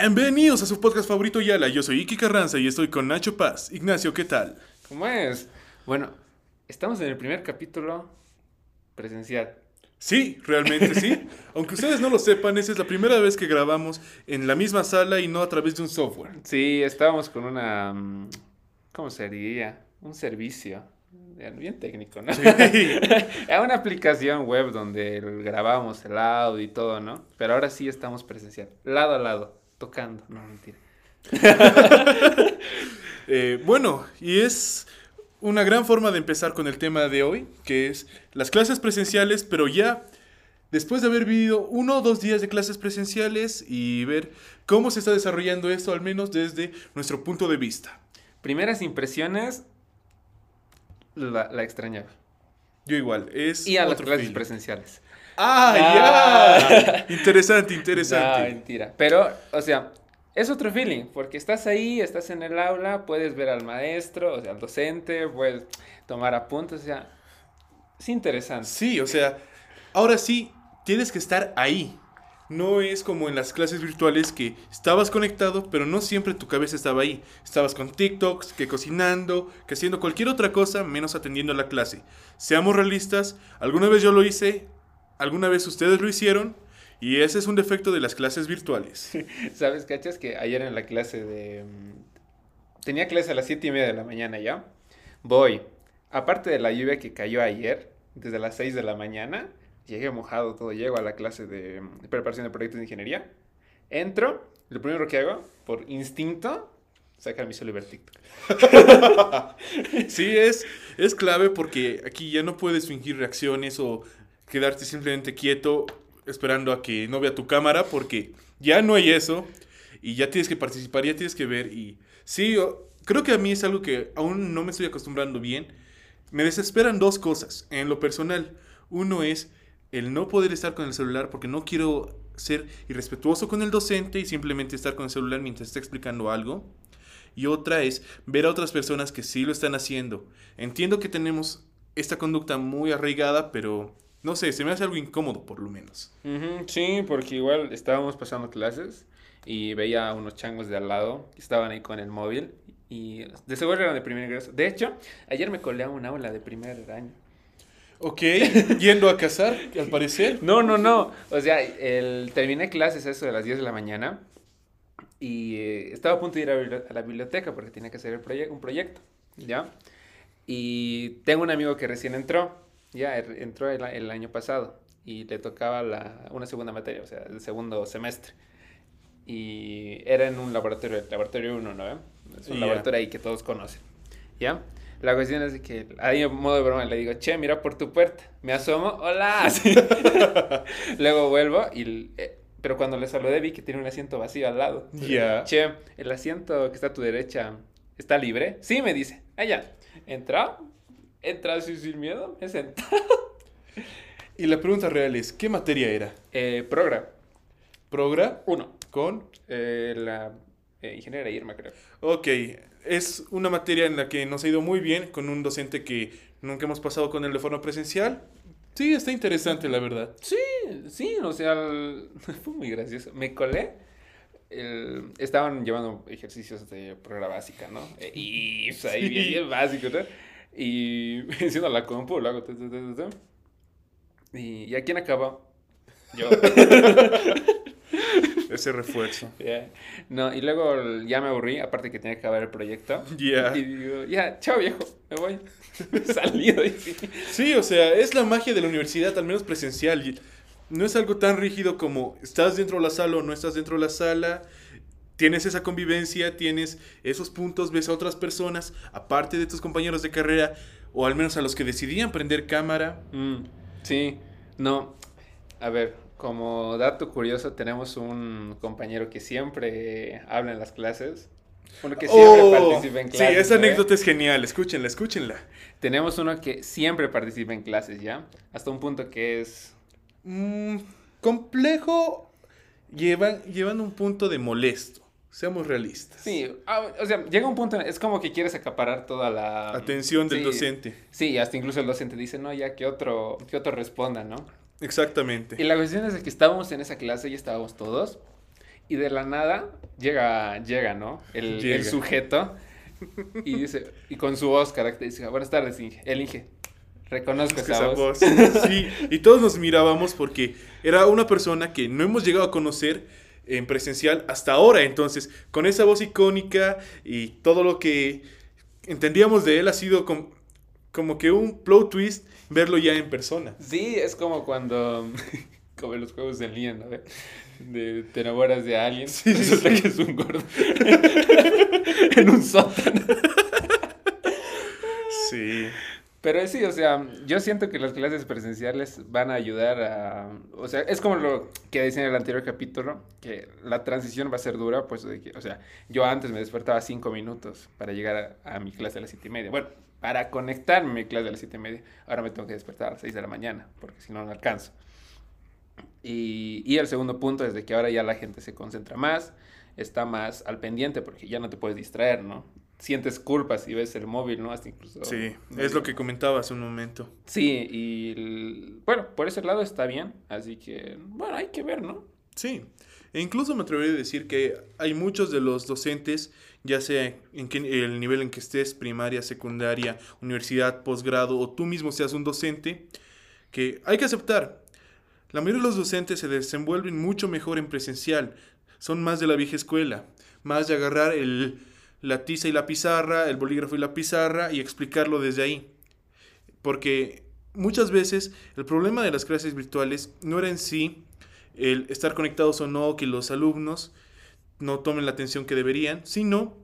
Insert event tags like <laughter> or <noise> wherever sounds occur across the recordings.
Bienvenidos a su podcast favorito Yala. Yo soy Iki Carranza y estoy con Nacho Paz. Ignacio, ¿qué tal? ¿Cómo es? Bueno, estamos en el primer capítulo presencial. Sí, realmente sí. <laughs> Aunque ustedes no lo sepan, esa es la primera vez que grabamos en la misma sala y no a través de un software. Sí, estábamos con una... mm, ¿Cómo se diría? Un servicio. Bien bien técnico, ¿no? Sí. <laughs> Era una aplicación web donde grabábamos el audio y todo, ¿no? Pero ahora sí estamos presencial. Lado a lado. Tocando. No, mentira. <laughs> Eh, bueno, y es una gran forma de empezar con el tema de hoy, que es las clases presenciales, pero ya después de haber vivido uno o dos días de clases presenciales y ver cómo se está desarrollando esto, al menos desde nuestro punto de vista. Primeras impresiones. La, la extrañaba. Yo igual, es Y a las clases feeling. presenciales. Ah, Ah. ya. Interesante, No, interesante. mentira. Pero, o sea, es otro feeling, porque estás ahí, estás en el aula, puedes ver al maestro, o sea, al docente, puedes tomar apuntes, o sea, es interesante. Sí, o sea, ahora sí tienes que estar ahí. No es como en las clases virtuales que estabas conectado, pero no siempre tu cabeza estaba ahí. Estabas con TikToks, que cocinando, que haciendo cualquier otra cosa menos atendiendo a la clase. Seamos realistas, alguna vez yo lo hice, alguna vez ustedes lo hicieron, y ese es un defecto de las clases virtuales. <laughs> ¿Sabes, cachas? Que ayer en la clase de... mm, Tenía clase a las siete y media de la mañana ya. Voy. Aparte de la lluvia que cayó ayer, desde las 6 de la mañana, llegué mojado todo. Llego a la clase de mm, preparación de proyectos de ingeniería. Entro. Lo primero que hago, por instinto, sacar mi celular TikTok. <laughs> Sí, es, es clave porque aquí ya no puedes fingir reacciones o quedarte simplemente quieto esperando a que no vea tu cámara porque ya no hay eso y ya tienes que participar, ya tienes que ver y sí, creo que a mí es algo que aún no me estoy acostumbrando bien. Me desesperan dos cosas en lo personal. Uno es el no poder estar con el celular porque no quiero ser irrespetuoso con el docente y simplemente estar con el celular mientras está explicando algo. Y otra es ver a otras personas que sí lo están haciendo. Entiendo que tenemos esta conducta muy arraigada, pero no sé, se me hace algo incómodo por lo menos. Sí, porque igual estábamos pasando clases y veía a unos changos de al lado que estaban ahí con el móvil y de seguro eran de primer ingreso. De hecho, ayer me colé a un aula de primer año. Ok, yendo a cazar, al parecer. <laughs> No, no, no. O sea, el, terminé clases eso de las 10 de la mañana y eh, estaba a punto de ir a, la biblioteca porque tenía que hacer el proye- un proyecto, ¿ya? Y tengo un amigo que recién entró, ya, er- entró el, el año pasado y le tocaba la, una segunda materia, o sea, el segundo semestre. Y era en un laboratorio, el laboratorio 1, ¿no? Es un Ya. laboratorio ahí que todos conocen, ¿ya? La cuestión es que ahí en modo de broma le digo, che, mira por tu puerta. Me asomo, hola. <laughs> <laughs> Luego vuelvo y... eh, pero cuando le saludé vi que tiene un asiento vacío al lado. Ya. Che, el asiento que está a tu derecha está libre. Sí, me dice. Allá. Entra. Entra así sin miedo. Me senté. Y la pregunta real es, ¿qué materia era? Eh, progra. ¿Progra? Uno. ¿Con? Eh, la eh, ingeniera Irma, creo. Ok, es una materia en la que nos ha ido muy bien con un docente que nunca hemos pasado con él de forma presencial. Sí, está interesante, la verdad. Sí, sí, o sea, el- <laughs> fue muy gracioso. Me colé. el- estaban llevando ejercicios de prueba básica, ¿no? Eh, Y pues, ahí Sí. bien, bien básico, ¿no? Y <laughs> enciendo la compu, lo hago. tu. Y, ¿y a quién acabó? Yo. <laughs> Ese refuerzo. No, y luego ya me aburrí, aparte que tenía que acabar el proyecto. Ya. Y digo, ya, chao viejo, me voy. <laughs> De ahí. Sí, o sea, es la magia de la universidad, al menos presencial. y No es algo tan rígido como estás dentro de la sala o no estás dentro de la sala. Tienes esa convivencia, tienes esos puntos, ves a otras personas, aparte de tus compañeros de carrera, o al menos a los que decidían prender cámara. Mm, sí, no. A ver, como dato curioso, tenemos un compañero que siempre habla en las clases. Uno que siempre Oh, participa en clases. Sí, esa ¿no? anécdota es genial, escúchenla, escúchenla. Tenemos uno que siempre participa en clases, ¿ya? Hasta un punto que es... Mm, complejo, llevan, llevan un punto de molesto, seamos realistas. Sí, ah, o sea, llega un punto, es como que quieres acaparar toda la... Atención del Sí, docente. Sí, hasta incluso el docente dice, no, ya que otro, que otro responda, ¿no? Exactamente. Y la cuestión es que estábamos en esa clase y estábamos todos. Y de la nada llega, llega, ¿no? El, Llega. el sujeto y dice, y con su voz característica, buenas tardes, Inge. El Inge, reconozco esa, Esa voz. voz. Sí, y todos nos mirábamos porque era una persona que no hemos llegado a conocer en presencial hasta ahora. Entonces, con esa voz icónica y todo lo que entendíamos de él ha sido com- como que un plot twist verlo ya en persona. Sí, es como cuando, <laughs> como en los juegos en línea, ¿no? De, de- te enamoras de alguien, Sí, sí, resulta que es un gordo <laughs> en un sótano. Pero sí, o sea, yo siento que las clases presenciales van a ayudar a... O sea, es como lo que decía en el anterior capítulo, que la transición va a ser dura, pues, de que, o sea, yo antes me despertaba cinco minutos para llegar a, a mi clase a las siete y media. Bueno, para conectarme a mi clase a las siete y media, ahora me tengo que despertar a las seis de la mañana, porque si no, no alcanzo. Y, y el segundo punto es de que ahora ya la gente se concentra más, está más al pendiente, porque ya no te puedes distraer, ¿no? Sientes culpa si ves el móvil, ¿no? Hasta incluso... Sí, es lo que comentaba hace un momento. Sí, y el- bueno, por ese lado está bien, así que, bueno, hay que ver, ¿no? Sí, e incluso me atrevería a decir que hay muchos de los docentes, ya sea en que, el nivel en que estés, primaria, secundaria, universidad, posgrado, o tú mismo seas un docente, que hay que aceptar. La mayoría de los docentes se desenvuelven mucho mejor en presencial, son más de la vieja escuela, más de agarrar el, la tiza y la pizarra, el bolígrafo y la pizarra y explicarlo desde ahí. Porque muchas veces el problema de las clases virtuales no era en sí el estar conectados o no, que los alumnos no tomen la atención que deberían, sino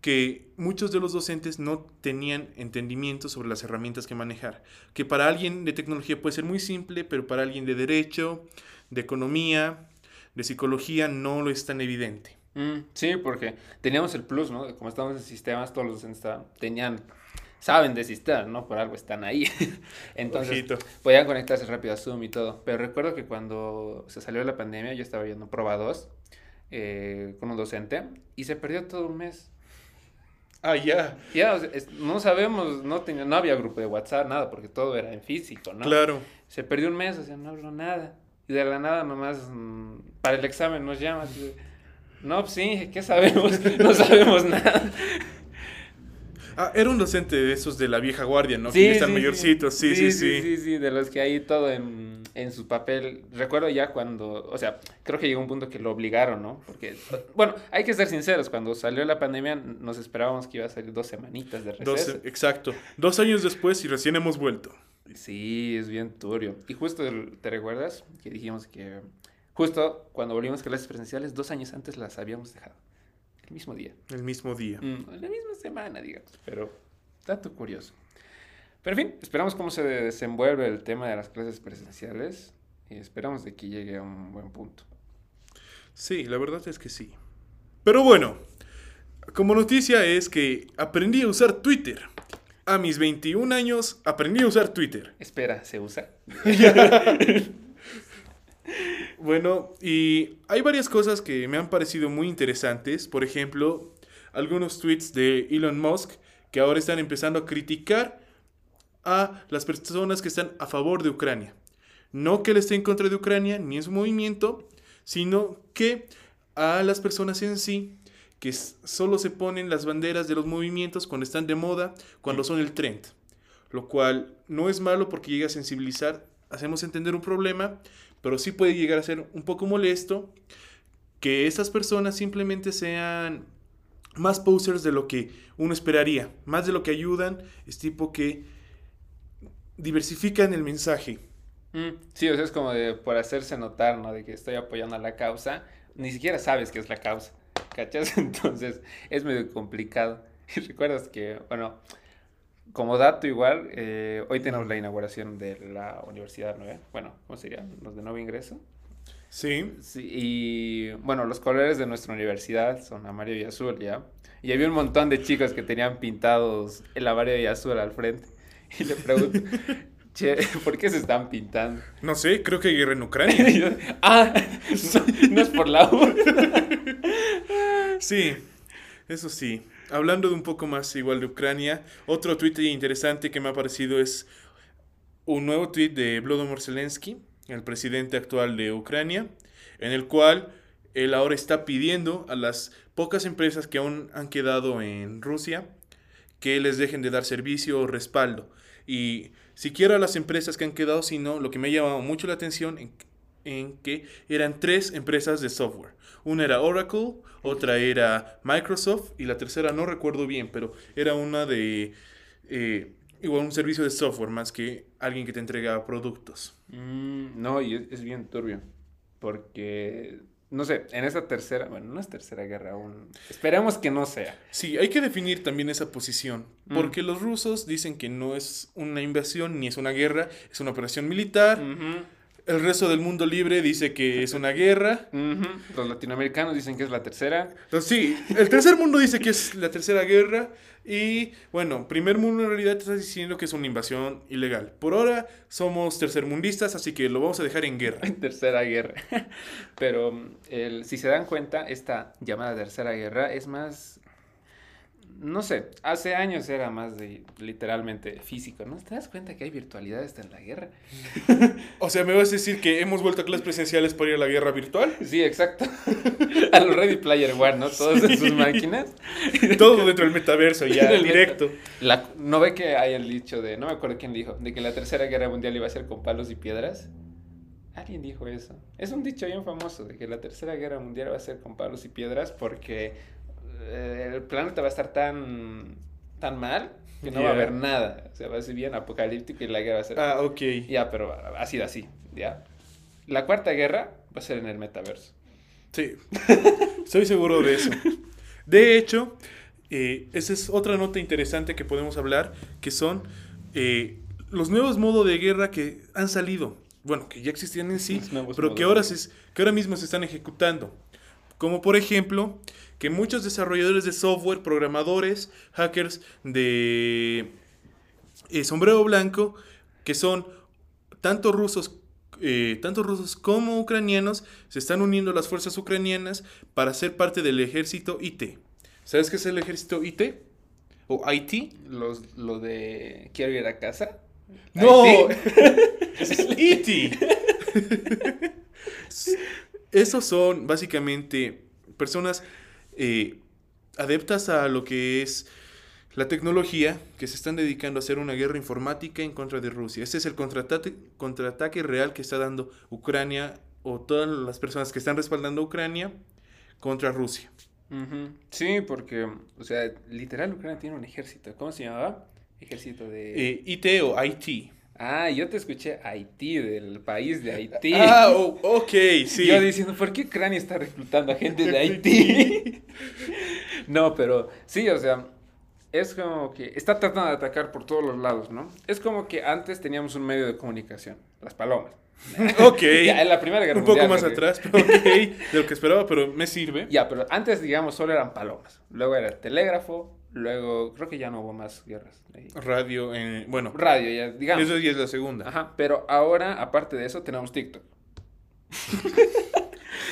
que muchos de los docentes no tenían entendimiento sobre las herramientas que manejar. Que para alguien de tecnología puede ser muy simple, pero para alguien de derecho, de economía, de psicología, no lo es tan evidente. Mm, sí, porque teníamos el plus, ¿no? Como estamos en sistemas, todos los docentes estaban- tenían, saben de sistemas, ¿no? Por algo están ahí. <laughs> Entonces, Ojito. podían conectarse rápido a Zoom y todo. Pero recuerdo que cuando se salió la pandemia, yo estaba viendo Proba 2 eh, con un docente y se perdió todo un mes. Ah, ya. Ya, o sea, es- no sabemos, no, tenía, no había grupo de WhatsApp, nada, porque todo era en físico, ¿no? Claro. Se perdió un mes, o sea, no habló nada. Y de la nada nomás, mm, para el examen nos llama. No, pues sí, ¿qué sabemos? <laughs> No sabemos nada. Ah, era un docente de esos de la vieja guardia, ¿no? Sí, que están sí, mayorcitos, sí, sí, sí. sí, sí, sí, de los que hay todo en, en su papel. Recuerdo ya cuando, o sea, creo que llegó un punto que lo obligaron, ¿no? Porque, bueno, hay que ser sinceros, cuando salió la pandemia nos esperábamos que iba a salir dos semanitas de receso. Dos- exacto. Dos años después y recién hemos vuelto. Sí, es bien turbio. Y justo, ¿te recuerdas? Que dijimos que justo cuando volvimos a clases presenciales, dos años antes las habíamos dejado. El mismo día. El mismo día. Mm, la misma semana, digamos. Pero, dato curioso. Pero en fin, esperamos cómo se desenvuelve el tema de las clases presenciales. Y esperamos de que llegue a un buen punto. Sí, la verdad es que sí. Pero bueno, como noticia es que aprendí a usar Twitter. A mis 21 años aprendí a usar Twitter. Espera, ¿se usa? <laughs> <laughs> Bueno, y hay varias cosas que me han parecido muy interesantes. Por ejemplo, algunos tweets de Elon Musk que ahora están empezando a criticar a las personas que están a favor de Ucrania. No que él esté en contra de Ucrania ni en su movimiento, sino que a las personas en sí que solo se ponen las banderas de los movimientos cuando están de moda, cuando son el trend. Lo cual no es malo porque llega a sensibilizar, hacemos entender un problema, pero sí puede llegar a ser un poco molesto que estas personas simplemente sean más posers de lo que uno esperaría, más de lo que ayudan, es tipo que diversifican el mensaje. Mm, sí, o sea, es como de por hacerse notar, ¿no? De que estoy apoyando a la causa. Ni siquiera sabes qué es la causa, ¿cachas? <laughs> Entonces, es medio complicado. Y <laughs> recuerdas que, bueno, como dato igual, eh, hoy tenemos la inauguración de la Universidad Nueva. Bueno, ¿cómo sería? Los de nuevo ingreso. Sí, Sí, y bueno, los colores de nuestra universidad son amarillo y azul, ¿ya? Y había un montón de chicos que tenían pintados el amarillo y azul al frente. <laughs> Y le pregunto, <laughs> che, ¿por qué se están pintando? no sé, creo que hay guerra en Ucrania. <laughs> Yo, ah, no, no es por la U. Sí, eso sí. Hablando de un poco más igual de Ucrania, otro tweet interesante que me ha parecido es un nuevo tweet de Volodymyr Zelensky, el presidente actual de Ucrania, en el cual él ahora está pidiendo a las pocas empresas que aún han quedado en Rusia que les dejen de dar servicio o respaldo. Y siquiera las empresas que han quedado, sino lo que me ha llamado mucho la atención en, que eran tres empresas de software. Una era Oracle, otra era Microsoft y la tercera no recuerdo bien, pero era una de eh, igual un servicio de software más que alguien que te entrega productos. Mm, no, y es, es bien turbio. Porque, no sé, en esa tercera, bueno, no es tercera guerra aún. Esperemos que no sea. Sí, hay que definir también esa posición, Mm. porque los rusos dicen que no es una invasión ni es una guerra, es una operación militar. El resto del mundo libre dice que es una guerra. Los latinoamericanos dicen que es la tercera. Entonces, sí, el tercer mundo dice que es la tercera guerra. Y bueno, primer mundo en realidad está diciendo que es una invasión ilegal. Por ahora somos tercermundistas, así que lo vamos a dejar en guerra. <laughs> Tercera guerra. <laughs> Pero el, si se dan cuenta, esta llamada tercera guerra es más, no sé, hace años era más de literalmente físico, ¿no? ¿Te das cuenta que hay virtualidad hasta en la guerra? <laughs> O sea, ¿me vas a decir que hemos vuelto a clases presenciales para ir a la guerra virtual? Sí, exacto. <laughs> A los Ready Player One, ¿no? Todos en sus máquinas. <laughs> Todo dentro del metaverso, ya, directo. La, ¿No ve que hay el dicho de, no me acuerdo quién dijo, de que la tercera guerra mundial iba a ser con palos y piedras? Alguien dijo eso. Es un dicho bien famoso, de que la tercera guerra mundial va a ser con palos y piedras porque eh, el planeta va a estar tan, tan mal que no va a haber nada. O sea, va a ser bien apocalíptico y la guerra va a ser... Ah, ok. Ya, pero ha sido así, ¿ya? La cuarta guerra va a ser en el metaverso. Sí, <laughs> estoy seguro de eso. De hecho, eh, esa es otra nota interesante que podemos hablar, que son eh, los nuevos modos de guerra que han salido. Bueno, que ya existían en sí, pero que ahora, se, que ahora mismo se están ejecutando. Como por ejemplo, que muchos desarrolladores de software, programadores, hackers de eh, sombrero blanco, que son tanto rusos, eh, tanto rusos como ucranianos, se están uniendo a las fuerzas ucranianas para ser parte del ejército IT. ¿Sabes qué es el ejército IT? ¿O IT? Los, lo de quiero ir a casa. ¡No! <laughs> Es IT. <laughs> Esos son básicamente personas eh, adeptas a lo que es la tecnología que se están dedicando a hacer una guerra informática en contra de Rusia. Ese es el contraataque, contraataque real que está dando Ucrania o todas las personas que están respaldando a Ucrania contra Rusia. Sí, porque, o sea, literal Ucrania tiene un ejército. ¿Cómo se llamaba? Ejército de... Eh, IT o IT. Ah, yo te escuché Haití, del país de Haití. <laughs> Ah, oh, ok, sí. Yo diciendo, ¿por qué Ucrania está reclutando a gente de Haití? <laughs> no, pero sí, o sea, es como que está tratando de atacar por todos los lados, ¿no? Es como que antes teníamos un medio de comunicación, las palomas. <laughs> Ok. Ya, en la Primera Guerra Un poco Mundial, más porque- atrás, pero ok, de lo que esperaba, pero me sirve. Ya, pero antes, digamos, solo eran palomas. Luego era el telégrafo, luego creo que ya no hubo más guerras. ahí. Radio, eh, bueno, Radio, ya, digamos. eso ya es la segunda. Ajá, pero ahora, aparte de eso, tenemos TikTok. <laughs>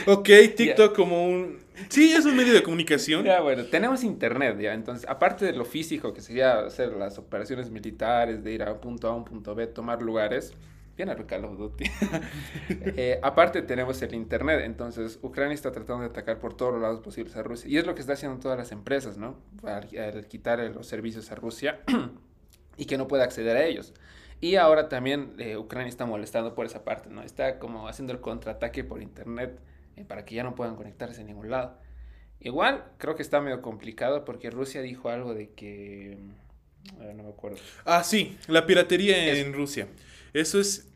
Ok, TikTok como un... Sí, es un medio de comunicación. Ya, bueno, tenemos internet, ya. Entonces, aparte de lo físico, que sería hacer las operaciones militares, de ir a un punto A, un punto B, tomar lugares. Bien a Call of Duty. <laughs> Eh, aparte tenemos el internet, entonces Ucrania está tratando de atacar por todos los lados posibles a Rusia. Y es lo que está haciendo todas las empresas, ¿no? Al, al quitar los servicios a Rusia <clears throat> y que no pueda acceder a ellos. Y ahora también eh, Ucrania está molestando por esa parte, ¿no? Está como haciendo el contraataque por internet eh, para que ya no puedan conectarse a ningún lado. Igual creo que está medio complicado porque Rusia dijo algo de que... eh, no me acuerdo. Ah, sí, la piratería en Rusia. Eso es...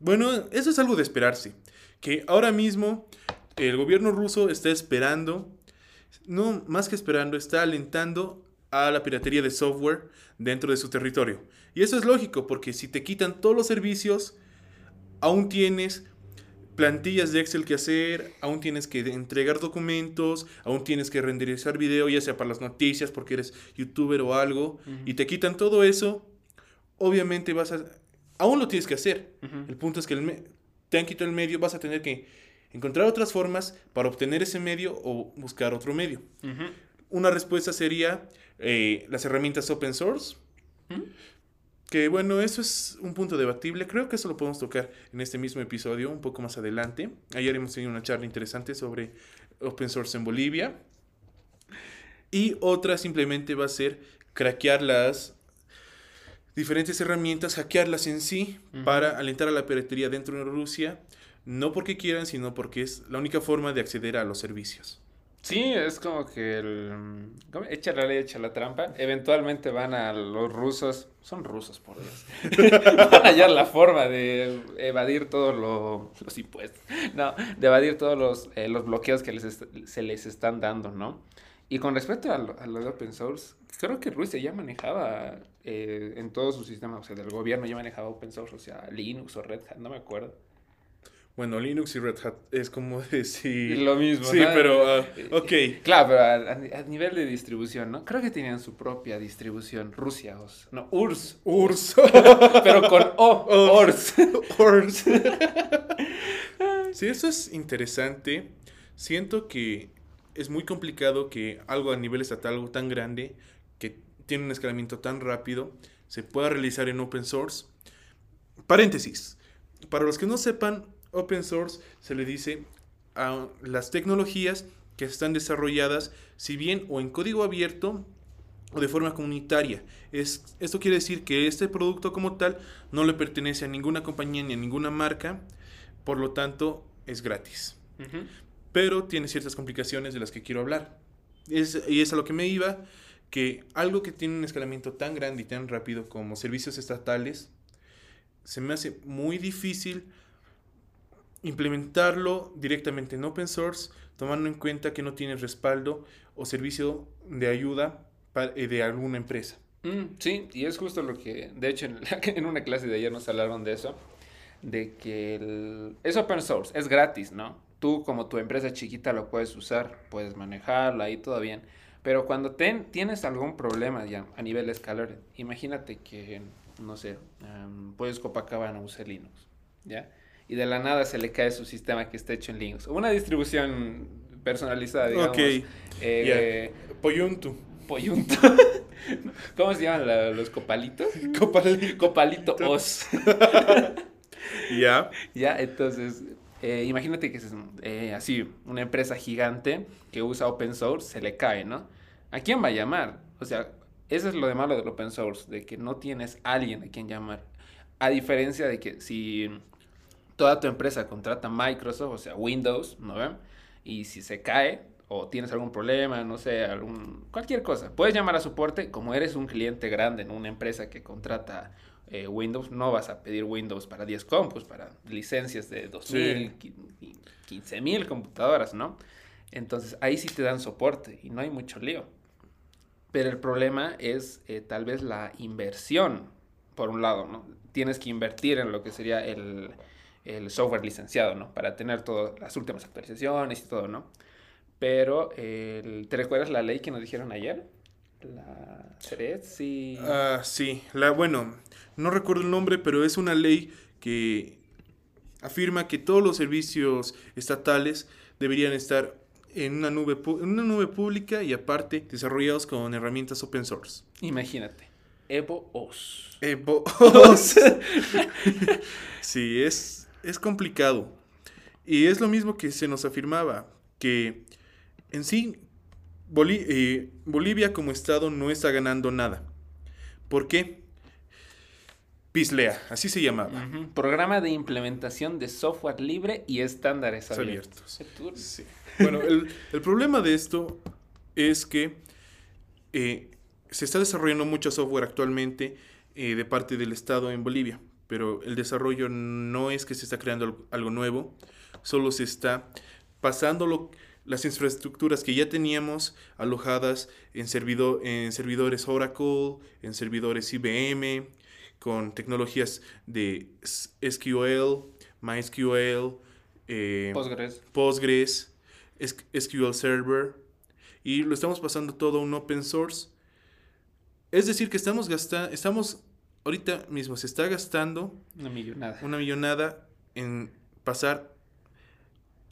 Bueno, eso es algo de esperarse. Que ahora mismo el gobierno ruso está esperando, no más que esperando, está alentando a la piratería de software dentro de su territorio. Y eso es lógico, porque si te quitan todos los servicios, aún tienes plantillas de Excel que hacer, aún tienes que entregar documentos, aún tienes que renderizar video, ya sea para las noticias, porque eres youtuber o algo, y te quitan todo eso, obviamente vas a... Aún lo tienes que hacer. El punto es que el te han quitado el medio, vas a tener que encontrar otras formas para obtener ese medio o buscar otro medio. Una respuesta sería eh, las herramientas open source. Que bueno, eso es un punto debatible. Creo que eso lo podemos tocar en este mismo episodio un poco más adelante. Ayer hemos tenido una charla interesante sobre open source en Bolivia. Y otra simplemente va a ser craquear las diferentes herramientas, hackearlas en sí para alentar a la piratería dentro de Rusia, no porque quieran, sino porque es la única forma de acceder a los servicios. Sí, es como que el, ¿cómo? echa la ley, echa la trampa. Eventualmente van a los rusos, son rusos por Dios, <laughs> van a hallar la forma de evadir todos los impuestos, no, de evadir todos los, eh, los bloqueos que les se les están dando, ¿no? Y con respecto a lo, a lo de open source, creo que Rusia ya manejaba eh, en todo su sistema, o sea, del gobierno ya manejaba open source, o sea, Linux o Red Hat, no me acuerdo. Bueno, Linux y Red Hat es como <laughs> decir... Lo mismo, Sí, ¿no? pero, Eh, ok. Claro, pero a, nivel de distribución, ¿no? Creo que tenían su propia distribución, Rusia, os- no, URSS, URSS. <laughs> pero con O. URSS. URSS. <laughs> sí, eso es interesante. Siento que es muy complicado que algo a nivel estatal, algo tan grande, que tiene un escalamiento tan rápido, se pueda realizar en open source. Paréntesis. Para los que no sepan, open source se le dice a las tecnologías que están desarrolladas, si bien o en código abierto o de forma comunitaria. Es, esto quiere decir que este producto como tal no le pertenece a ninguna compañía ni a ninguna marca, por lo tanto es gratis. Pero tiene ciertas complicaciones de las que quiero hablar. Es, y es a lo que me iba, que algo que tiene un escalamiento tan grande y tan rápido como servicios estatales, se me hace muy difícil implementarlo directamente en open source, tomando en cuenta que no tiene respaldo o servicio de ayuda eh, de alguna empresa. Mm, sí, y es justo lo que, de hecho, en, la- <laughs> una clase de ayer nos hablaron de eso, de que el- es open source, es gratis, ¿no? Tú como tu empresa chiquita lo puedes usar, puedes manejarla y todo bien, pero cuando ten- tienes algún problema ya a nivel escalar, imagínate que, no sé, em, pues Copacabana use Linux, ¿ya? Y de la nada se le cae su sistema que está hecho en Linux, una distribución personalizada, digamos. Ok, eh, Poyuntu. Poyunto. <laughs> ¿Cómo se llaman la- los copalitos? Copal- Copalito os. <laughs> Ya. <laughs> ya, entonces, eh, imagínate que es eh, así, una empresa gigante que usa open source, se le cae, ¿no? ¿A quién va a llamar? O sea, eso es lo de malo del open source, de que no tienes alguien a quien llamar. A diferencia de que si toda tu empresa contrata Microsoft, o sea, Windows, ¿no ven? Y si se cae o tienes algún problema, no sé, algún, cualquier cosa, puedes llamar a soporte. Como eres un cliente grande en una empresa que contrata eh, Windows, no vas a pedir Windows para 10 compus, para licencias de 2000, qui- 15000 computadoras, ¿no? Entonces ahí sí te dan soporte y no hay mucho lío. Pero el problema es eh, tal vez la inversión, por un lado, ¿no? Tienes que invertir en lo que sería el, el software licenciado, ¿no? Para tener todas las últimas actualizaciones y todo, ¿no? Pero, ¿te recuerdas la ley que nos dijeron ayer? La CERET, sí. Ah, sí, la, bueno, no recuerdo el nombre, pero es una ley que afirma que todos los servicios estatales deberían estar en una nube, en una nube pública y aparte desarrollados con herramientas open source. Imagínate. Evo OS. Eh, bo- <laughs> sí, es, es complicado. Y es lo mismo que se nos afirmaba, que en sí eh, Bolivia como estado no está ganando nada. ¿Por qué? PISLEA, así se llamaba. Programa de implementación de software libre y estándares Abiertos. Sí. Bueno, el, el problema de esto es que eh, se está desarrollando mucho software actualmente eh, de parte del Estado en Bolivia, pero el desarrollo no es que se está creando al- algo nuevo, solo se está pasando lo- las infraestructuras que ya teníamos alojadas en, servido- en servidores Oracle, en servidores IBM, con tecnologías de SQL, MySQL, eh, Postgres. SQL Server, y lo estamos pasando todo a un open source. Es decir, que estamos gastando, estamos ahorita mismo, se está gastando Una millonada. una millonada en pasar,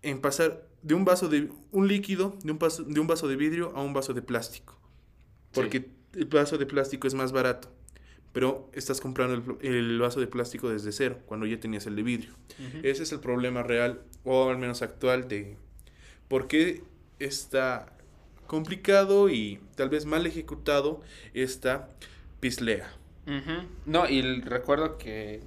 en pasar de un vaso de, un líquido, de un, vaso, de un vaso de vidrio a un vaso de plástico. Porque el vaso de plástico es más barato. Pero estás comprando el, el vaso de plástico desde cero, cuando ya tenías el de vidrio. Ese es el problema real, o al menos actual, de por qué está complicado y tal vez mal ejecutado esta pislea. No, y recuerdo que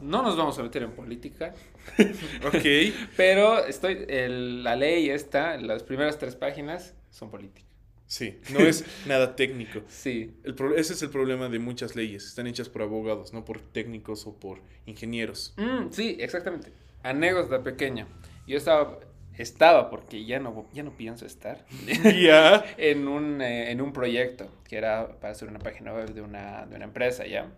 no nos vamos a meter en política, <laughs> Ok. <laughs> pero estoy, el- la ley esta, las primeras tres páginas son políticas. Sí, <laughs> no es nada técnico. Sí, El pro- ese es el problema de muchas leyes. Están hechas por abogados, no por técnicos o por ingenieros. Mm, sí, exactamente. Anécdota pequeña. Yo estaba, estaba porque ya no, ya no pienso estar, <laughs> ya. <laughs> en un, eh, en un proyecto que era para hacer una página web de una, de una empresa, ¿ya?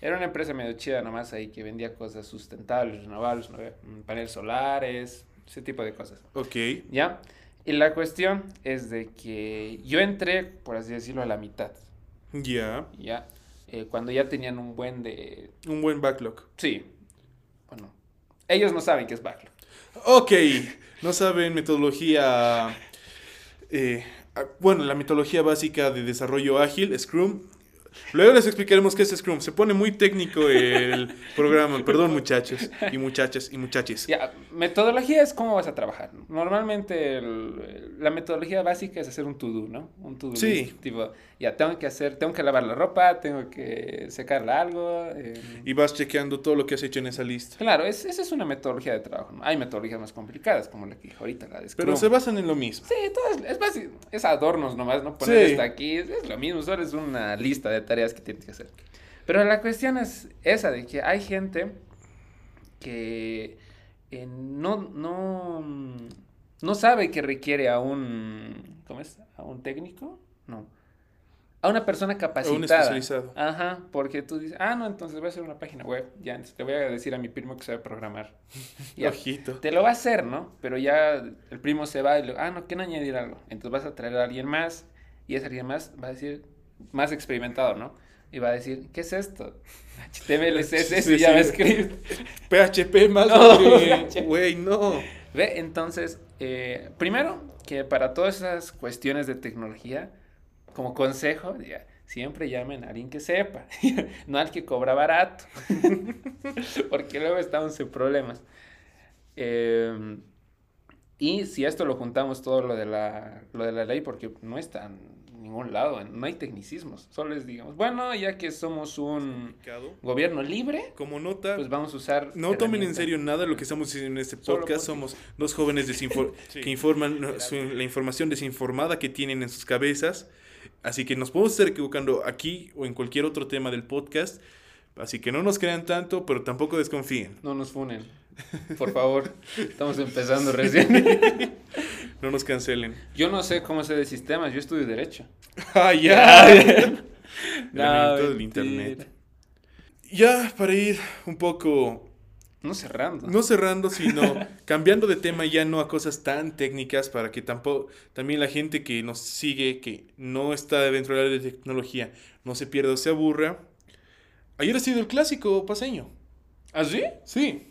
Era una empresa medio chida nomás ahí que vendía cosas sustentables, renovables, ¿no? Mm, paneles solares, ese tipo de cosas, Ok. ¿ya? Y la cuestión es de que yo entré, por así decirlo, a la mitad, Ya. ¿ya? Eh, cuando ya tenían un buen de... Un buen backlog. Sí, bueno, ellos no saben qué es backlog. Ok. No saben metodología. eh, ah, bueno, la metodología básica de desarrollo ágil, Scrum. Luego les explicaremos qué es Scrum. Se pone muy técnico el programa. Perdón, muchachos y muchachas y muchaches. Ya, metodología es cómo vas a trabajar. Normalmente el- la metodología básica es hacer un to-do, ¿no? Un to-do Sí. list, tipo, ya tengo que hacer, tengo que lavar la ropa, tengo que secarla algo. eh, Y vas chequeando todo lo que has hecho en esa lista. Claro, es, esa es una metodología de trabajo. ¿no? Hay metodologías más complicadas, como la que dije ahorita, la de Pero Scrum. se basan en lo mismo. Sí, todo es, es básico, es adornos nomás, ¿no? Poner Sí. esto aquí, es, es lo mismo, solo es una lista de tareas que tienes que hacer. Pero la cuestión es esa, de que hay gente que eh, no, no, no sabe que requiere a un, ¿cómo es? ¿A un técnico? No. A una persona capacitada. especializado. Ajá, porque tú dices, ah, no, entonces voy a hacer una página web. Ya, entonces le voy a decir a mi primo que sabe programar. <laughs> Ya, Ojito. te lo va a hacer, ¿no? Pero ya el primo se va y le, ah, no, quiero añadir algo. Entonces vas a traer a alguien más y ese alguien más va a decir, más experimentado, ¿no? Y va a decir, ¿qué es esto? <laughs> HTML, y sí. JavaScript. PHP más. <laughs> <laughs> Güey, no. Ve, entonces, eh, primero, que para todas esas cuestiones de tecnología, como consejo, siempre llamen a alguien que sepa, no al que cobra barato, porque luego estamos en problemas. Eh, y si esto lo juntamos todo lo de la, lo de la ley, porque no está en ningún lado, no hay tecnicismos, solo les digamos, bueno, ya que somos un gobierno libre, Como nota, pues vamos a usar... no tomen en serio nada lo que estamos diciendo en este podcast. Somos dos jóvenes desinfor- <laughs> Sí. que informan su- la información desinformada que tienen en sus cabezas. Así que nos podemos estar equivocando aquí o en cualquier otro tema del podcast. Así que no nos crean tanto, pero tampoco desconfíen. No nos funen. Por favor, estamos empezando recién. No nos cancelen. Yo no sé cómo sé de sistemas, yo estudio Derecho. ¡Ah, ya! El <laughs> No, del internet. Ya, para ir un poco No cerrando. No cerrando, sino <laughs> cambiando de tema ya no a cosas tan técnicas para que tampoco también la gente que nos sigue, que no está dentro del área de tecnología, no se pierda o se aburra. Ayer ha sido el clásico paseño. ¿Ah, sí? Sí.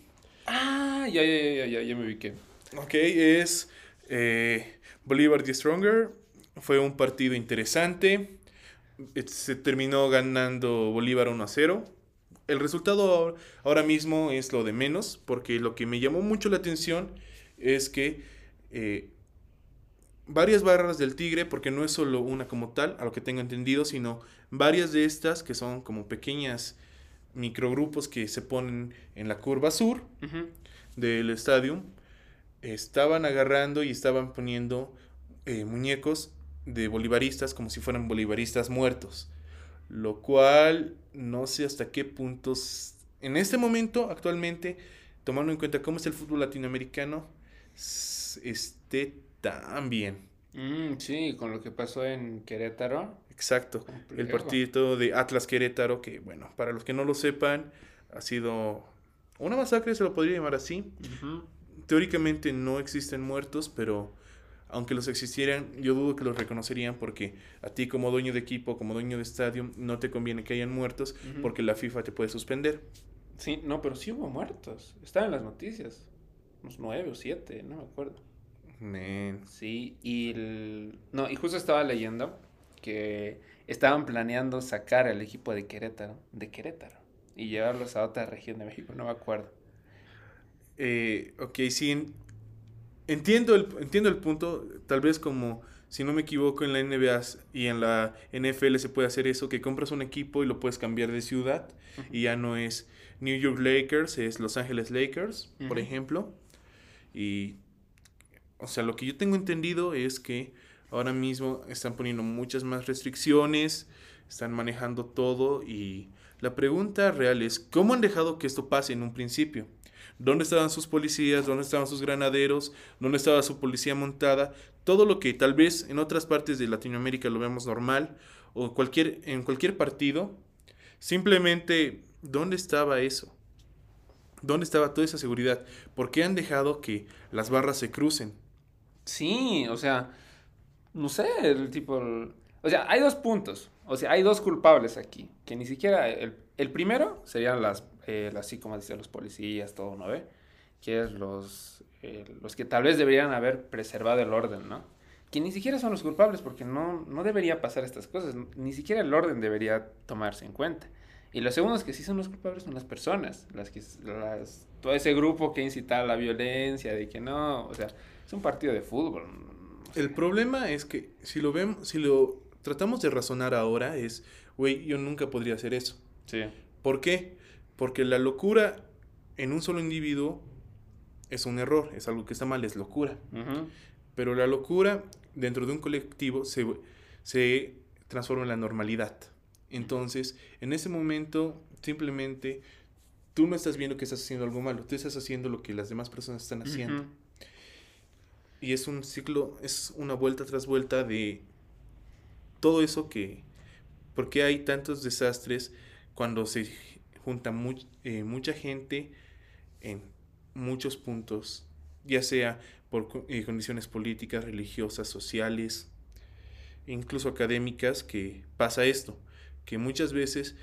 Ah, ya, ya, ya, ya, ya me ubiqué. Ok, es eh, Bolívar the Stronger. Fue un partido interesante. Eh, Se terminó ganando Bolívar 1 a 0. El resultado ahora mismo es lo de menos, porque lo que me llamó mucho la atención es que eh, varias barras del Tigre, porque no es solo una como tal, a lo que tengo entendido, sino varias de estas que son como pequeñas microgrupos que se ponen en la curva sur del estadio estaban agarrando y estaban poniendo eh, muñecos de bolivaristas como si fueran bolivaristas muertos. Lo cual no sé hasta qué puntos en este momento, actualmente, tomando en cuenta cómo es el fútbol latinoamericano, esté tan bien. Mm, sí, con lo que pasó en Querétaro. Exacto. El partido de Atlas Querétaro, que bueno, para los que no lo sepan, ha sido una masacre, se lo podría llamar así. Teóricamente no existen muertos, pero aunque los existieran, yo dudo que los reconocerían porque a ti como dueño de equipo, como dueño de estadio, no te conviene que hayan muertos porque la FIFA te puede suspender. Sí, no, pero sí hubo muertos. Estaban en las noticias. Unos nueve o siete, no me acuerdo. Sí, y el... No, y justo estaba leyendo que estaban planeando sacar al equipo de Querétaro, de Querétaro, y llevarlos a otra región de México, no me acuerdo. Eh, ok, sí. Entiendo el, entiendo el punto. Tal vez como, si no me equivoco, en la NBA y en la NFL se puede hacer eso, que compras un equipo y lo puedes cambiar de ciudad y ya no es New York Lakers, es Los Ángeles Lakers, por ejemplo. Y, o sea, lo que yo tengo entendido es que ahora mismo están poniendo muchas más restricciones, están manejando todo y la pregunta real es, ¿cómo han dejado que esto pase en un principio? ¿Dónde estaban sus policías? ¿Dónde estaban sus granaderos? ¿Dónde estaba su policía montada? Todo lo que tal vez en otras partes de Latinoamérica lo vemos normal o cualquier, en cualquier partido, simplemente, ¿dónde estaba eso? ¿Dónde estaba toda esa seguridad? ¿Por qué han dejado que las barras se crucen? Sí, o sea, no sé, el tipo... el- O sea, hay dos puntos. O sea, hay dos culpables aquí. Que ni siquiera... El, el primero serían las, eh, las, así como decía, los policías, todo, ¿no ve? Que es los, eh, los que tal vez deberían haber preservado el orden, ¿no? Que ni siquiera son los culpables porque no, no debería pasar estas cosas. Ni siquiera el orden debería tomarse en cuenta. Y los segundos que sí son los culpables son las personas, las que las, todo ese grupo que incita a la violencia, de que no, o sea, es un partido de fútbol. El problema es que si lo vemos, si lo tratamos de razonar ahora es, güey, yo nunca podría hacer eso. Sí. ¿Por qué? Porque la locura en un solo individuo es un error, es algo que está mal, es locura. Pero la locura dentro de un colectivo se, se transforma en la normalidad. Entonces, en ese momento, simplemente tú no estás viendo que estás haciendo algo malo, tú estás haciendo lo que las demás personas están haciendo. Y es un ciclo, es una vuelta tras vuelta de todo eso que... ¿Por qué hay tantos desastres cuando se junta eh, mucha gente en muchos puntos? Ya sea por eh, condiciones políticas, religiosas, sociales, incluso académicas, que pasa esto, que muchas veces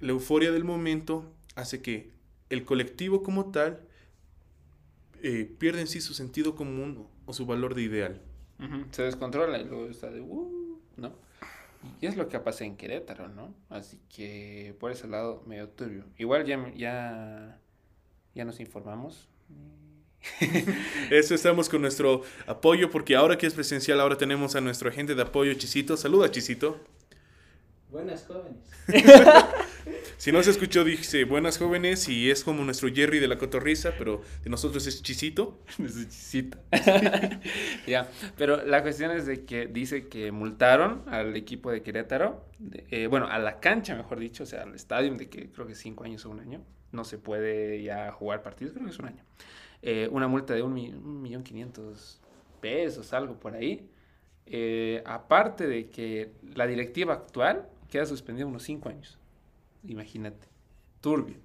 la euforia del momento hace que el colectivo como tal eh, pierde en sí su sentido común o su valor de ideal. Se descontrola y luego está de, "Uh", ¿no? Y es lo que pasa en Querétaro, ¿no? Así que por ese lado medio turbio. Igual ya, me- ya, ya nos informamos. Eso estamos con nuestro apoyo porque ahora que es presencial, ahora tenemos a nuestro agente de apoyo, Chisito. Saluda, Chisito. Buenas jóvenes. <laughs> Si no se escuchó, dice buenas jóvenes y es como nuestro Jerry de la cotorriza, pero de nosotros es Chisito. <laughs> Necesita. <laughs> ya, pero la cuestión es de que dice que multaron al equipo de Querétaro, de- eh, bueno, a la cancha, mejor dicho, o sea, al estadio de que creo que cinco años o un año, no se puede ya jugar partidos, creo que es un año. Eh, una multa de un, mi- un millón quinientos pesos, algo por ahí. Eh, aparte de que la directiva actual queda suspendida unos cinco años. Imagínate. Turbio.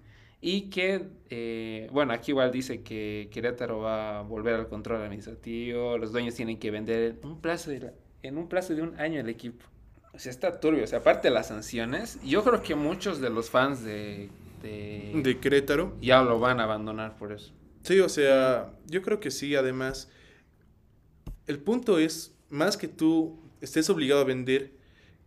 Y que, eh, bueno, aquí igual dice que Querétaro va a volver al control administrativo, los dueños tienen que vender en un plazo de, la- en un plazo de un año el equipo. O sea, está turbio. O sea, aparte de las sanciones, yo creo que muchos de los fans de, de, De Querétaro. ya lo van a abandonar por eso. Sí, o sea, yo creo que sí, además, el punto es, más que tú estés obligado a vender,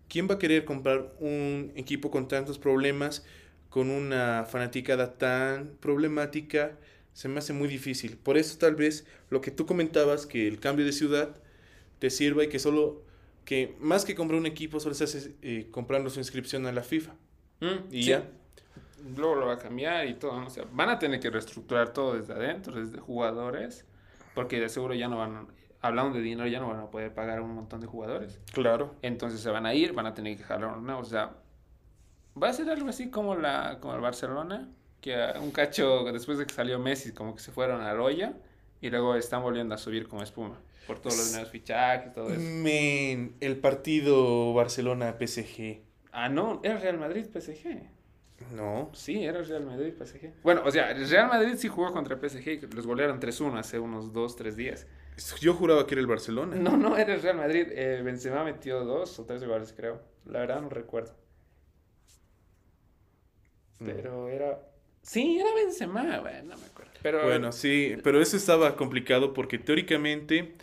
¿quién va a querer comprar un equipo con tantos problemas, con una fanaticada tan problemática? Se me hace muy difícil. Por eso tal vez lo que tú comentabas, que el cambio de ciudad te sirva y que solo, que más que comprar un equipo, solo se hace eh, comprando su inscripción a la FIFA. Y Sí. ya. Luego lo va a cambiar y todo. ¿no? O sea, van a tener que reestructurar todo desde adentro, desde jugadores, porque de seguro ya no van, a- hablando de dinero, ya no van a poder pagar a un montón de jugadores. Claro. Entonces se van a ir, van a tener que jalar una, o sea, va a ser algo así como la como el Barcelona, que un cacho después de que salió Messi como que se fueron a la olla y luego están volviendo a subir como espuma por todos los nuevos fichajes, todo eso. Men, el partido Barcelona-PSG. Ah, no, era Real Madrid PSG. No. Sí, era Real Madrid PSG. Bueno, o sea, Real Madrid sí jugó contra PSG los golearon 3-1 hace unos 2, 3 días. Yo juraba que era el Barcelona. No, no, era el Real Madrid. Eh, Benzema metió dos o tres goles, creo. La verdad no recuerdo. Pero era... Sí, era Benzema, bueno, no me acuerdo. Pero Bueno, sí, pero eso estaba complicado porque teóricamente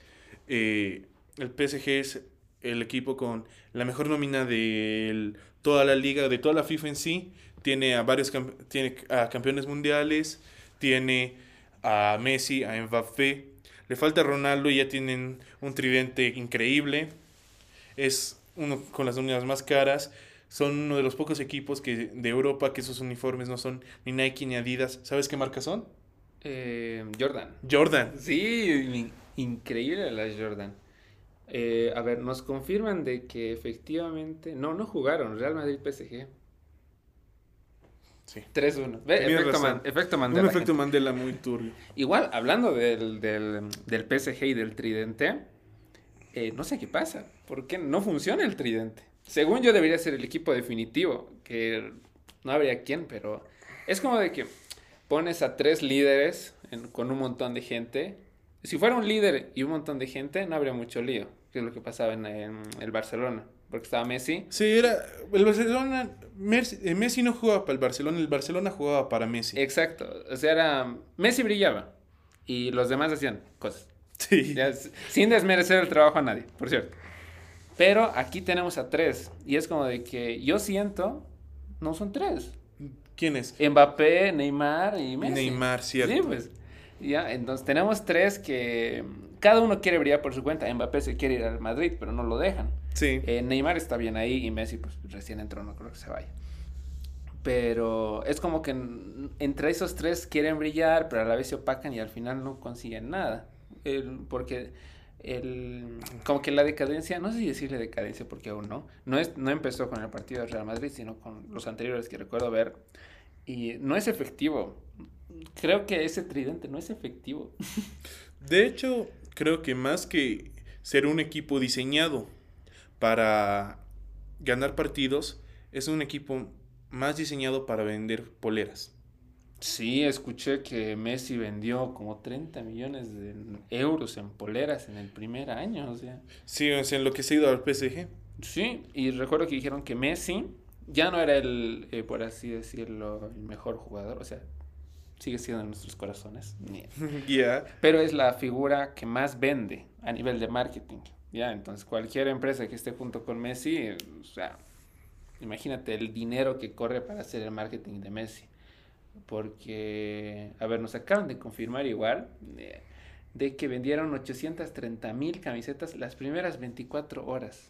eh, el PSG es el equipo con la mejor nómina de toda la liga, de toda la FIFA en sí. Tiene a varios tiene a campeones mundiales, tiene a Messi, a Mbappé. Le falta Ronaldo y ya tienen un tridente increíble. Es uno con las nóminas más caras. Son uno de los pocos equipos que, de Europa que esos uniformes no son ni Nike ni Adidas. ¿Sabes qué marca son? Eh, Jordan. Jordan. Sí, increíble las Jordan. Eh, a ver, nos confirman de que efectivamente. No, no jugaron. Real Madrid PSG. Sí. 3-1. Efecto, efecto, Mandela. Un efecto Mandela muy turbio. Igual, hablando del, del, del PSG y del tridente, eh, no sé qué pasa. ¿Por qué no funciona el tridente? Según yo debería ser el equipo definitivo, que no habría quién, pero es como de que pones a tres líderes con un montón de gente si fuera un líder y un montón de gente, no habría mucho lío, que es lo que pasaba en, el Barcelona, porque estaba Messi. Sí, era el Barcelona, eh, Messi, no jugaba para el Barcelona, el Barcelona jugaba para Messi. Exacto, o sea, era Messi brillaba y los demás hacían cosas. Sí. sin desmerecer el trabajo a nadie, por cierto. Pero aquí tenemos a tres y es como de que yo siento, no son tres. ¿Quiénes? Mbappé, Neymar y Messi. Neymar, cierto. Sí, pues. ¿Ya? Entonces tenemos tres que cada uno quiere brillar por su cuenta. Mbappé se quiere ir al Madrid, pero no lo dejan. Sí. Eh, Neymar está bien ahí y Messi pues recién entró, no creo que se vaya. Pero es como que entre esos tres quieren brillar, pero a la vez se opacan y al final no consiguen nada. porque el, como que la decadencia, no sé si decirle decadencia porque aún no, no, es, no empezó con el partido de Real Madrid, sino con los anteriores que recuerdo ver. Y no es efectivo creo que ese tridente no es efectivo. De hecho, creo que más que ser un equipo diseñado para ganar partidos, es un equipo más diseñado para vender poleras. Sí, escuché que Messi vendió como 30 millones de euros en poleras en el primer año, o sea. Sí, o sea, en lo que se ha ido al PSG. Sí, y recuerdo que dijeron que Messi ya no era el, eh, por así decirlo, el mejor jugador, o sea, sigue siendo en nuestros corazones. <laughs> Pero es la figura que más vende a nivel de marketing. Ya, entonces cualquier empresa que esté junto con Messi, o sea, imagínate el dinero que corre para hacer el marketing de Messi. Porque, a ver, nos acaban de confirmar igual eh, de que vendieron 830 mil camisetas las primeras 24 horas.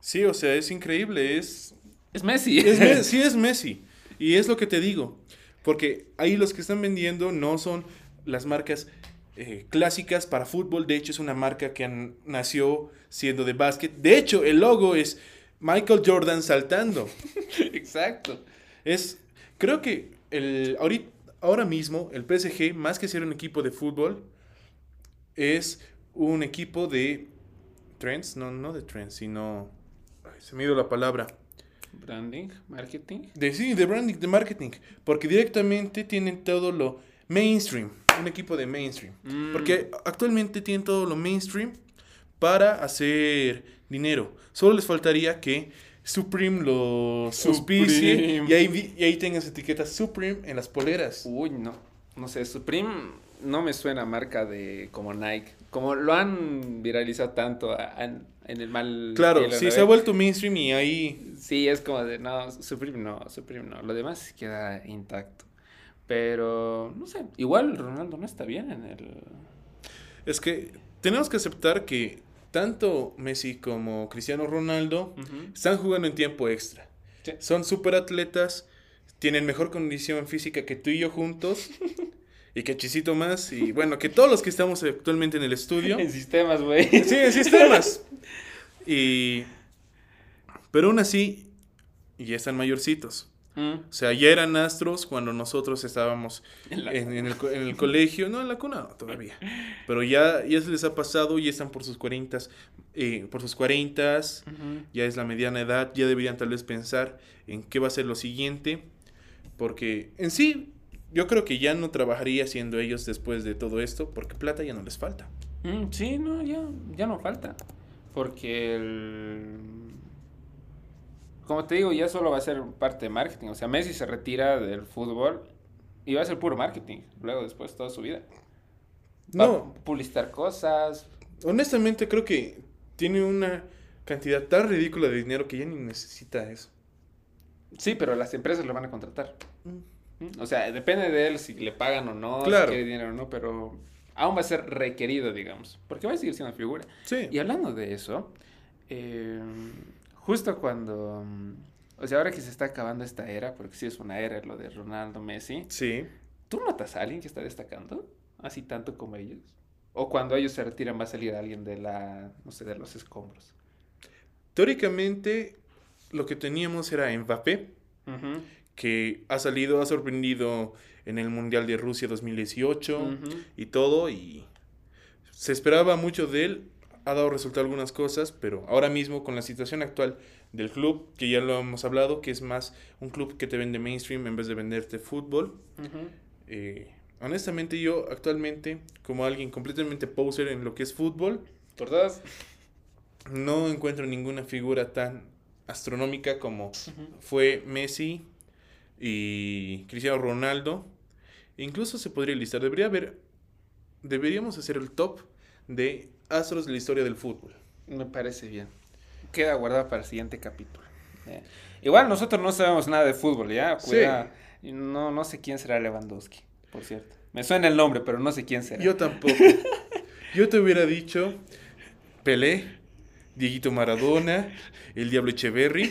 Sí, o sea, es increíble, es... Es Messi. Es, <laughs> sí, es Messi. Y es lo que te digo. Porque ahí los que están vendiendo no son las marcas eh, clásicas para fútbol. De hecho, es una marca que nació siendo de básquet. De hecho, el logo es Michael Jordan saltando. <laughs> Exacto. Es, creo que el, ahorita, ahora mismo el PSG, más que ser un equipo de fútbol, es un equipo de trends. No, no de trends, sino... se me dio la palabra. Branding, marketing. De, sí, de branding, de marketing. Porque directamente tienen todo lo mainstream. Un equipo de mainstream. Mm. Porque actualmente tienen todo lo mainstream para hacer dinero. Solo les faltaría que Supreme lo auspicie y ahí, y ahí tengas etiquetas Supreme en las poleras. Uy, no. No sé, Supreme no me suena marca de como Nike. Como lo han viralizado tanto en, el mal. Claro, sí, se ha vuelto mainstream y ahí. Sí, es como de no, Supreme no, Supreme no. Lo demás queda intacto. Pero, no sé, igual Ronaldo no está bien en el. Es que tenemos que aceptar que tanto Messi como Cristiano Ronaldo están jugando en tiempo extra. Son super atletas, tienen mejor condición física que tú y yo juntos. <laughs> y que Chisito más, y bueno, que todos los que estamos actualmente en el estudio. En sistemas, güey. Sí, en sistemas. <laughs> Y. Pero aún así, ya están mayorcitos. Mm. O sea, ya eran astros cuando nosotros estábamos en, el, en, el, colegio. No, en la cuna todavía. Pero ya, ya se les ha pasado, ya están por sus 40, eh, por sus 40, ya es la mediana edad, ya deberían tal vez pensar en qué va a ser lo siguiente. Porque en sí, yo creo que ya no trabajaría siendo ellos después de todo esto, porque plata ya no les falta. Mm, sí, no, ya, ya no falta. Porque el... Como te digo, ya solo va a ser parte de marketing. O sea, Messi se retira del fútbol y va a ser puro marketing. Luego, después, toda su vida. no. publicitar cosas. Honestamente, creo que tiene una cantidad tan ridícula de dinero que ya ni necesita eso. Sí, pero las empresas lo van a contratar. ¿Mm? O sea, depende de él si le pagan o no, Claro. si quiere dinero o no, pero aún va a ser requerido, digamos, porque va a seguir siendo figura. Sí. Y hablando de eso, eh, justo cuando, mm, o sea, ahora que se está acabando esta era, porque sí es una era lo de Ronaldo, Messi, Sí. ¿tú notas a alguien que está destacando así tanto como ellos? O cuando ellos se retiran va a salir alguien de la, no sé, de los escombros. Teóricamente, lo que teníamos era Mbappé, que ha salido, ha sorprendido en el Mundial de Rusia 2018 ujú. y todo, y se esperaba mucho de él, ha dado resultado algunas cosas, pero ahora mismo con la situación actual del club, que ya lo hemos hablado, que es más un club que te vende mainstream en vez de venderte fútbol, eh, honestamente yo actualmente, como alguien completamente poser en lo que es fútbol, Por dos. no encuentro ninguna figura tan astronómica como fue Messi y Cristiano Ronaldo. Incluso se podría listar, debería haber, deberíamos hacer el top de astros de la historia del fútbol. Me parece bien. Queda guardado para el siguiente capítulo. Eh, Igual nosotros no sabemos nada de fútbol, ¿ya? Cuida. No, no sé quién será Lewandowski, por cierto. Me suena el nombre, pero no sé quién será. Yo tampoco. <laughs> Yo te hubiera dicho Pelé, Dieguito Maradona, el Diablo Echeverry.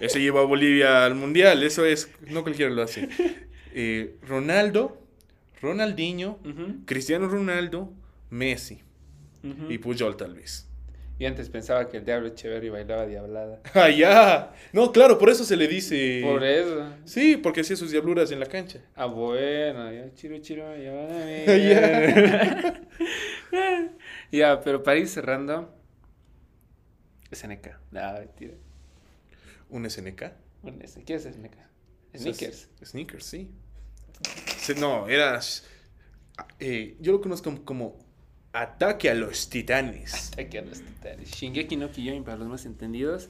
Ese lleva a Bolivia al Mundial, eso es, no cualquiera lo hace. Eh, Ronaldo, Ronaldinho, Cristiano Ronaldo, Messi y Puyol tal vez. Y antes pensaba que el Diablo Echeverry bailaba diablada. <laughs> ¡Ah, ya! No, claro, por eso se le dice... Por eso. Sí, porque hacía sus diabluras en la cancha. Ah, bueno, ya, chiro, chiro, ya van a ver. Ya. <laughs> <laughs> Ya, pero para ir cerrando, SNK. No, mentira. ¿Un SNK? Un S- ¿Qué es SNK? Sneakers. Sneakers, sí. No, era... eh, yo lo conozco como, como Ataque a los Titanes. Ataque a los titanes. Shingeki no Kyojin para los más entendidos.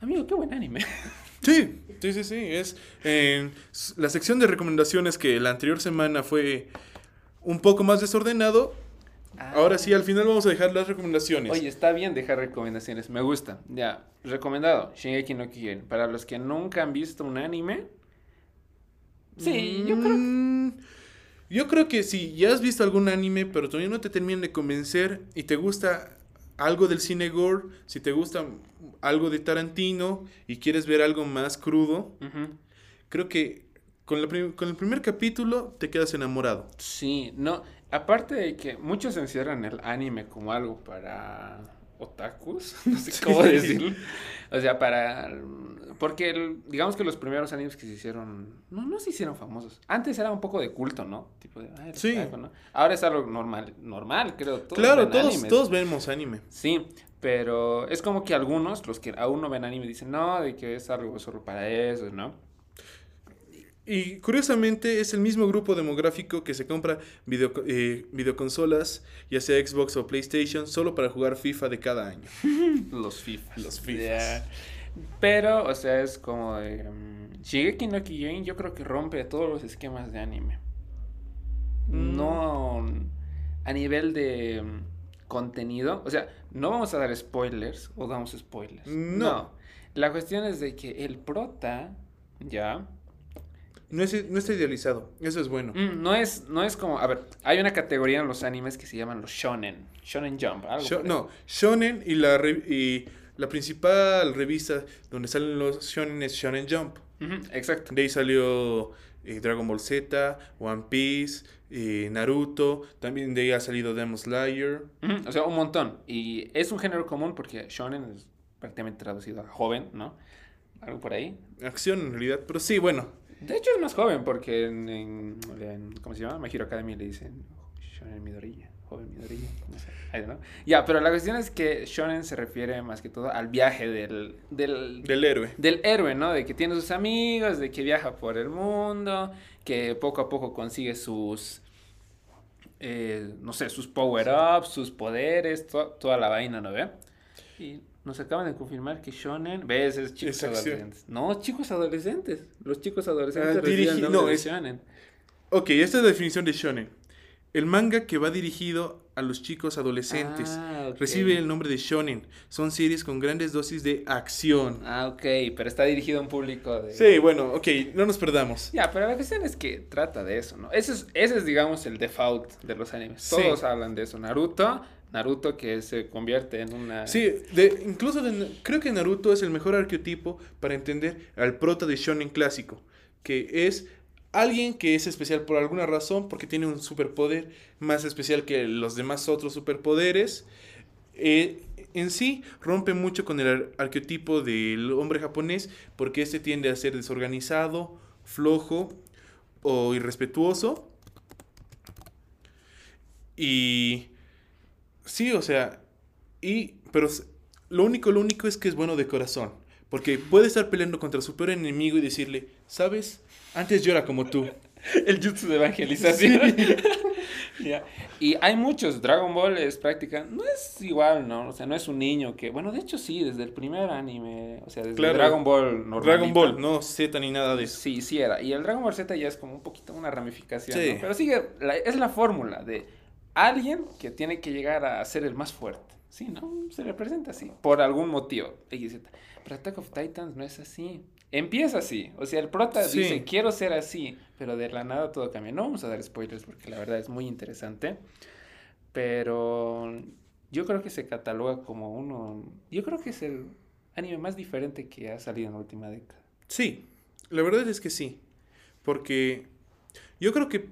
Amigo, qué buen anime. <laughs> Sí, sí, sí, sí. Es eh, la sección de recomendaciones que la anterior semana fue un poco más desordenado. Ahora sí, al final vamos a dejar las recomendaciones. Oye, está bien dejar recomendaciones, me gusta. Ya, recomendado, Shingeki no Kyojin. Para los que nunca han visto un anime. Sí, yo creo que... Yo creo que si ya has visto algún anime, pero todavía no te terminan de convencer y te gusta algo del cine gore, si te gusta algo de Tarantino y quieres ver algo más crudo, creo que con, la con el primer capítulo te quedas enamorado. Sí, no, aparte de que muchos encierran el anime como algo para otakus, <laughs> no sé cómo Sí. decirlo. O sea, para... Porque el- digamos que los primeros animes que se hicieron, no, no se hicieron famosos. Antes era un poco de culto, ¿no? Tipo de, "Ay, el Sí. otaku", ¿no? Ahora es algo normal, normal, creo. todos claro, ven todos, animes. todos vemos anime. Sí, pero es como que algunos, los que aún no ven anime, dicen, no, de que es algo solo para eso, ¿no? Y curiosamente es el mismo grupo demográfico que se compra video, eh, videoconsolas, ya sea Xbox o PlayStation, solo para jugar FIFA de cada año. <laughs> Los FIFA. Los Fifas. Ya. Pero, o sea, es como de... mm, Shigeki no Kyojin yo creo que rompe todos los esquemas de anime. Mm. No a nivel de mm, contenido. O sea, no vamos a dar spoilers o damos spoilers. No. La cuestión es de que el prota, ya, No, es, no está idealizado, eso es bueno. mm, no es, no es como... A ver, hay una categoría en los animes que se llaman los shonen. Shonen Jump. Algo por no, Shonen y la, y la principal revista donde salen los Shonen es Shonen Jump. Exacto. De ahí salió eh, Dragon Ball Z, One Piece, eh, Naruto, también de ahí ha salido Demon Slayer. O sea, un montón. Y es un género común porque shonen es prácticamente traducido a joven, ¿no? Algo por ahí. Acción en realidad, pero sí, bueno. De hecho es más joven porque en, en- en- ¿cómo se llama? My Hero Academy le dicen shonen Midoriya, joven no sé. Ya, pero la cuestión es que shonen se refiere más que todo al viaje del, del, Del héroe. del héroe, ¿no? De que tiene sus amigos, de que viaja por el mundo, que poco a poco consigue sus, eh, no sé, sus power-ups, sus poderes, to- toda la vaina, ¿no ve? Y nos acaban de confirmar que Shonen, ves, es chicos Es adolescentes. No, chicos adolescentes. Los chicos adolescentes Ah, dirigi- no, es- Shonen. Ok, esta es la definición de Shonen. El manga que va dirigido a los chicos adolescentes. Ah, ok. Recibe el nombre de shonen. Son series con grandes dosis de acción. Ah, ok, pero está dirigido a un público de... Sí, bueno, ok, no nos perdamos. Ya, pero la cuestión es que trata de eso, ¿no? Ese es, ese es digamos, el default de los animes. Sí. Todos hablan de eso. Naruto, Naruto que se convierte en una... Sí, de, incluso de- creo que Naruto es el mejor arquetipo para entender al prota de shonen clásico, que es alguien que es especial por alguna razón, porque tiene un superpoder más especial que los demás otros superpoderes. Eh, en sí rompe mucho con el ar- arquetipo del hombre japonés, porque este tiende a ser desorganizado, flojo o irrespetuoso. Y sí, o sea, y pero lo único lo único es que es bueno de corazón, porque puede estar peleando contra su peor enemigo y decirle, "¿Sabes? Antes yo era como tú." El jutsu de evangelización. <laughs> Ya. Y hay muchos, Dragon Ball es práctica, no es igual, ¿no? O sea, no es un niño que, bueno, de hecho sí, desde el primer anime, o sea, desde Claro. Dragon Ball normalito. Dragon Ball, no Z ni nada de eso. Sí, sí era. Y el Dragon Ball Z ya es como un poquito una ramificación, Sí. ¿no? Pero sigue, la- es la fórmula de alguien que tiene que llegar a ser el más fuerte. Sí, ¿no? Se representa así, por algún motivo. Pero Attack of Titans no es así. Empieza así. O sea, el prota Sí. dice, quiero ser así, pero de la nada todo cambia. No vamos a dar spoilers porque la verdad es muy interesante. Pero yo creo que se cataloga como uno... Yo creo que es el anime más diferente que ha salido en la última década. Sí, la verdad es que sí, porque yo creo que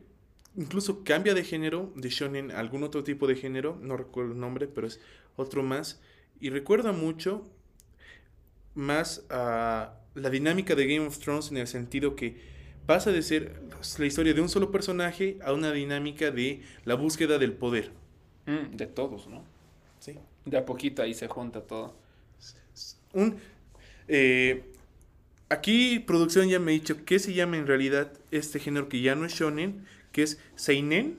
incluso cambia de género de shonen a algún otro tipo de género, no recuerdo el nombre, pero es otro más y recuerda mucho más a la dinámica de Game of Thrones en el sentido que pasa de ser la historia de un solo personaje a una dinámica de la búsqueda del poder. Mm, de todos, ¿no? ¿sí? De a poquito ahí se junta todo. Un, eh, aquí producción ya me ha dicho qué se llama en realidad este género que ya no es shonen, que es seinen.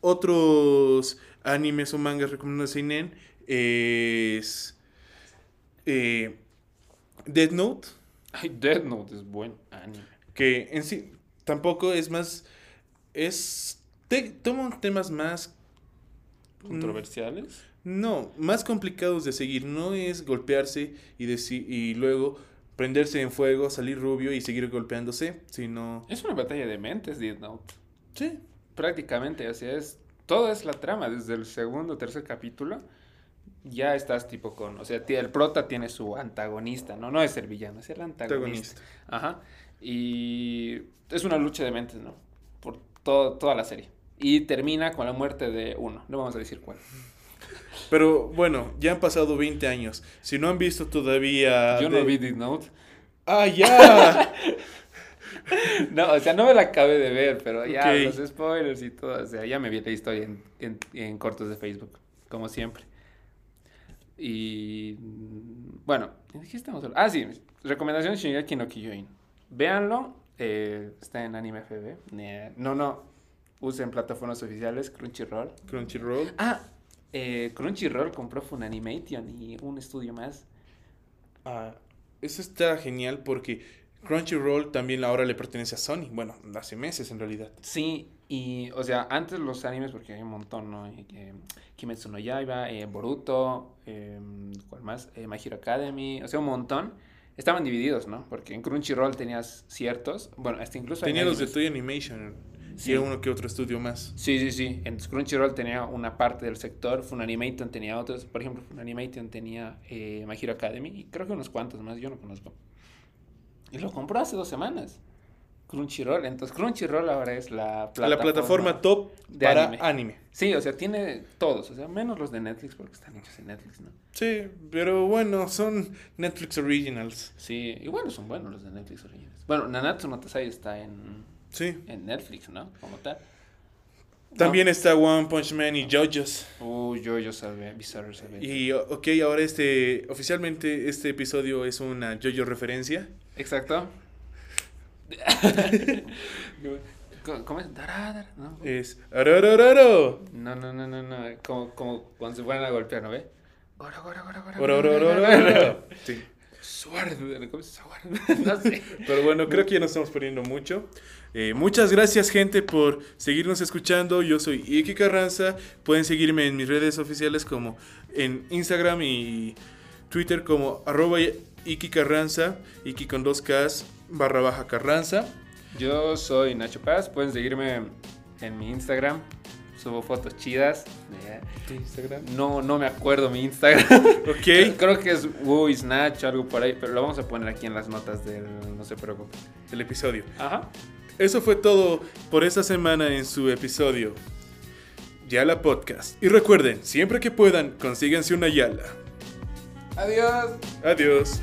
Otros animes o mangas recomendados seinen es eh, Death Note, Ay, Death Note es buen anime. que en sí tampoco es más es te- toma temas más ¿Controversiales? No, más complicados de seguir. No es golpearse y, y luego prenderse en fuego, salir rubio y seguir golpeándose, sino... Es una batalla de mentes, Death Note. Sí, Prácticamente, sea, es... Todo es la trama, desde el segundo o tercer capítulo. Ya estás tipo con... O sea, el prota tiene su antagonista, ¿no? No es el villano, es el antagonista. Antagonista. Ajá. Y es una lucha de mentes, ¿no? Por todo, toda la serie. Y termina con la muerte de uno. No vamos a decir cuál. <laughs> Pero bueno, ya han pasado 20 años. Si no han visto todavía... Yo no vi Death Note. ¡Ah, ya! <laughs> No, o sea, no me la acabé de ver, pero ya los spoilers y todo, o sea, ya me vi la historia en, en, en cortos de Facebook, como siempre. Y bueno, ¿de qué estamos hablando? Ah, sí, recomendación de Shingeki no Kyojin. Véanlo, eh, está en Anime FB. No, no, usen plataformas oficiales, Crunchyroll. Crunchyroll. Ah, eh, Crunchyroll compró Funimation y un estudio más. Ah, eso está genial porque Crunchyroll también ahora le pertenece a Sony. Bueno, hace meses en realidad. Sí, y, o sea, antes los animes, porque hay un montón, ¿no? Eh, Kimetsu no Yaiba, eh, Boruto, eh, ¿cuál más? Eh, My Hero Academy, o sea, un montón. Estaban divididos, ¿no? Porque en Crunchyroll tenías ciertos, bueno, hasta incluso... Tenía los de. Toy Animation Sí. y uno que otro estudio más. Sí, sí, sí. En Crunchyroll tenía una parte del sector, Funimation tenía otros. Por ejemplo, Funimation tenía eh, My Hero Academy y creo que unos cuantos más, yo no conozco. Y lo compró hace dos semanas. Crunchyroll. Entonces, Crunchyroll ahora es la plataforma. La plataforma top de para anime. anime. Sí, o sea, tiene todos, o sea, menos los de Netflix porque están hechos en Netflix, ¿no? Sí, pero bueno, son Netflix Originals. Sí, y bueno, son buenos los de Netflix originales. Bueno, Nanatsu no está en, Sí. en Netflix, ¿no? Como tal. También está One Punch Man y JoJo's. Yo sabía, Bizarre. Y ok, ahora este, oficialmente este episodio es una JoJo referencia. Exacto. <laughs> ¿Cómo- ¿Cómo es? ¿no? Es. No, no, no, no, no. Como, como cuando se fueran a golpear, ¿no ve? Oro, oro, oro, oro, oro. <laughs> Sí. <laughs> No sé. Pero bueno, creo que ya nos estamos poniendo mucho. Eh, muchas gracias, gente, por seguirnos escuchando. Yo soy Iki Carranza. Pueden seguirme en mis redes oficiales como en Instagram y Twitter como arroba Iki Carranza, Iki con dos Ks, barra baja Carranza. Yo soy Nacho Paz. Pueden seguirme en mi Instagram. Subo fotos chidas. ¿Tu Instagram? No, no me acuerdo mi Instagram. <laughs> Ok, Creo que es Woo Snatch, algo por ahí. Pero lo vamos a poner aquí en las notas del. No se preocupe. el episodio. Ajá. Eso fue todo por esta semana en su episodio Yala Podcast. Y recuerden, siempre que puedan, consíganse una Yala. Adiós. Adiós.